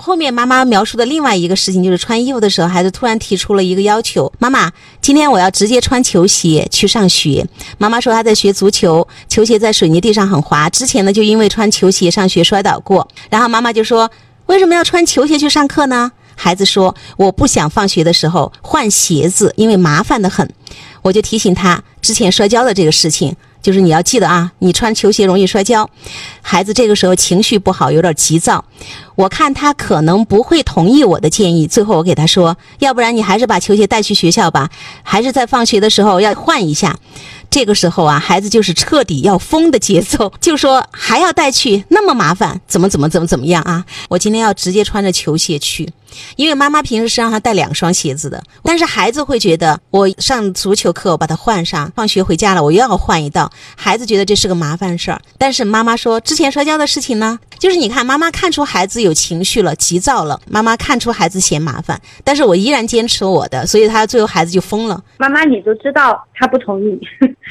后面妈妈描述的另外一个事情就是穿衣服的时候，孩子突然提出了一个要求：“妈妈，今天我要直接穿球鞋去上学。”妈妈说她在学足球，球鞋在水泥地上很滑，之前呢就因为穿球鞋上学摔倒过。然后妈妈就说：“为什么要穿球鞋去上课呢？”孩子说：“我不想放学的时候换鞋子，因为麻烦的很。”我就提醒他之前摔跤的这个事情。就是你要记得啊，你穿球鞋容易摔跤。孩子这个时候情绪不好，有点急躁。我看他可能不会同意我的建议。最后我给他说，要不然你还是把球鞋带去学校吧，还是在放学的时候要换一下。这个时候啊，孩子就是彻底要疯的节奏，就说还要带去，那么麻烦，怎么怎么怎么怎么样啊？我今天要直接穿着球鞋去。因为妈妈平时是让他带两双鞋子的，但是孩子会觉得我上足球课我把它换上，放学回家了我又要换一道，孩子觉得这是个麻烦事儿。但是妈妈说之前摔跤的事情呢，就是你看妈妈看出孩子有情绪了，急躁了，妈妈看出孩子嫌麻烦，但是我依然坚持我的，所以他最后孩子就疯了。妈妈你都知道他不同意，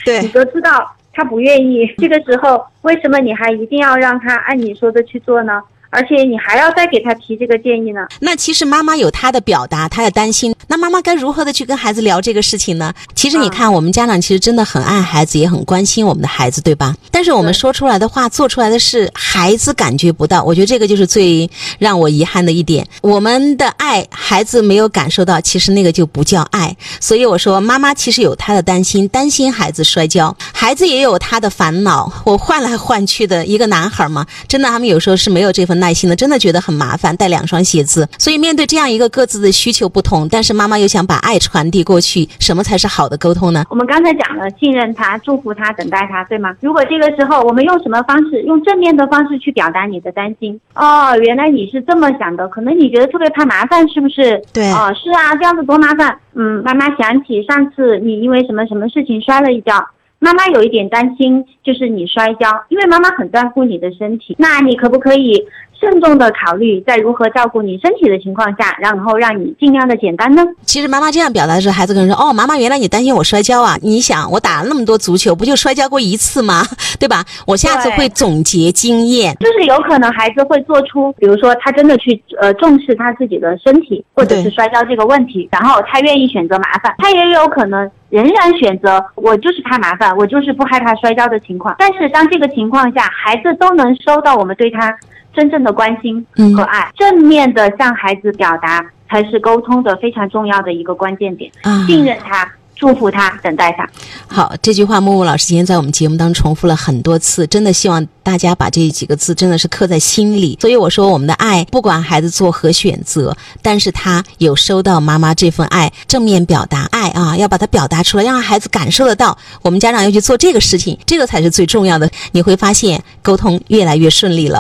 对你都知道他不愿意，这个时候为什么你还一定要让他按你说的去做呢？而且你还要再给他提这个建议呢。那其实妈妈有她的表达，她的担心。那妈妈该如何的去跟孩子聊这个事情呢？其实你看，我们家长其实真的很爱孩子，也很关心我们的孩子，对吧？但是我们说出来的话，做出来的事，孩子感觉不到。我觉得这个就是最让我遗憾的一点。我们的爱，孩子没有感受到，其实那个就不叫爱。所以我说，妈妈其实有她的担心，担心孩子摔跤，孩子也有他的烦恼。我换来换去的一个男孩嘛，真的，他们有时候是没有这份。耐心的，真的觉得很麻烦，带两双鞋子。所以面对这样一个各自的需求不同，但是妈妈又想把爱传递过去，什么才是好的沟通呢？我们刚才讲了，信任他，祝福他，等待他，对吗？如果这个时候我们用什么方式，用正面的方式去表达你的担心？哦，原来你是这么想的，可能你觉得特别怕麻烦，是不是？对。哦，是啊，这样子多麻烦。嗯，妈妈想起上次你因为什么什么事情摔了一跤。妈妈有一点担心，就是你摔跤，因为妈妈很在乎你的身体。那你可不可以慎重的考虑，在如何照顾你身体的情况下，然后让你尽量的简单呢？其实妈妈这样表达的时候，孩子可能说：“哦，妈妈，原来你担心我摔跤啊？你想，我打了那么多足球，不就摔跤过一次吗？对吧？我下次会总结经验。”就是有可能孩子会做出，比如说他真的去呃重视他自己的身体，或者是摔跤这个问题，然后他愿意选择麻烦，他也有可能。仍然选择我就是怕麻烦，我就是不害怕摔跤的情况。但是当这个情况下，孩子都能收到我们对他真正的关心和爱，正面的向孩子表达，才是沟通的非常重要的一个关键点。信任他。祝福他，等待他。好，这句话木木老师今天在我们节目当中重复了很多次，真的希望大家把这几个字真的是刻在心里。所以我说，我们的爱，不管孩子做何选择，但是他有收到妈妈这份爱，正面表达爱啊，要把它表达出来，让孩子感受得到。我们家长要去做这个事情，这个才是最重要的。你会发现，沟通越来越顺利了。